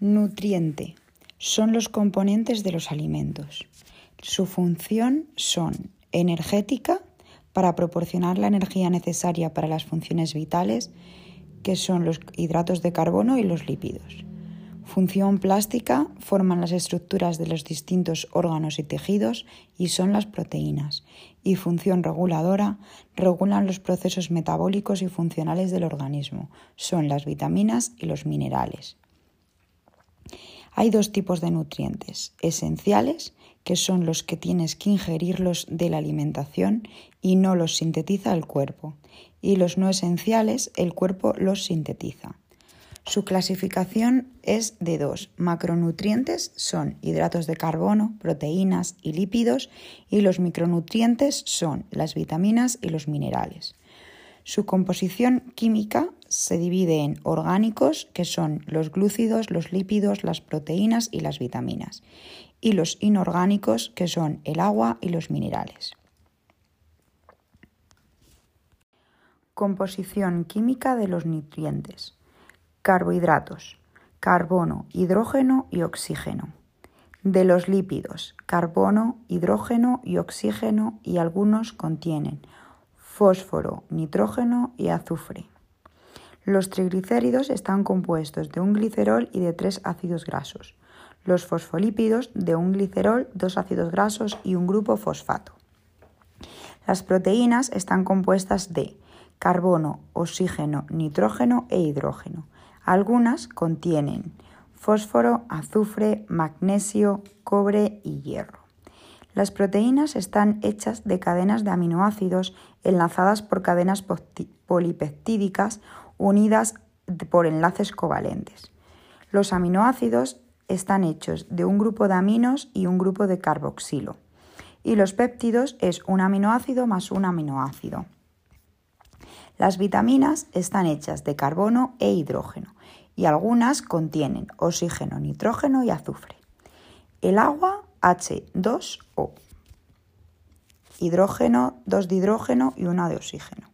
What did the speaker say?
Nutriente. Son los componentes de los alimentos. Su función son energética, para proporcionar la energía necesaria para las funciones vitales, que son los hidratos de carbono y los lípidos. Función plástica forman las estructuras de los distintos órganos y tejidos y son las proteínas. Y función reguladora regulan los procesos metabólicos y funcionales del organismo. Son las vitaminas y los minerales. Hay dos tipos de nutrientes, esenciales, que son los que tienes que ingerirlos de la alimentación y no los sintetiza el cuerpo, y los no esenciales el cuerpo los sintetiza. Su clasificación es de dos. Macronutrientes son hidratos de carbono, proteínas y lípidos, y los micronutrientes son las vitaminas y los minerales. Su composición química se divide en orgánicos, que son los glúcidos, los lípidos, las proteínas y las vitaminas, y los inorgánicos, que son el agua y los minerales. Composición química de los nutrientes. Carbohidratos, carbono, hidrógeno y oxígeno. De los lípidos, carbono, hidrógeno y oxígeno y algunos contienen fósforo, nitrógeno y azufre. Los triglicéridos están compuestos de un glicerol y de tres ácidos grasos. Los fosfolípidos de un glicerol, dos ácidos grasos y un grupo fosfato. Las proteínas están compuestas de carbono, oxígeno, nitrógeno e hidrógeno. Algunas contienen fósforo, azufre, magnesio, cobre y hierro. Las proteínas están hechas de cadenas de aminoácidos enlazadas por cadenas polipeptídicas unidas por enlaces covalentes. Los aminoácidos están hechos de un grupo de aminos y un grupo de carboxilo. Y los péptidos es un aminoácido más un aminoácido. Las vitaminas están hechas de carbono e hidrógeno y algunas contienen oxígeno, nitrógeno y azufre. El agua H2O. Hidrógeno, dos de hidrógeno y una de oxígeno.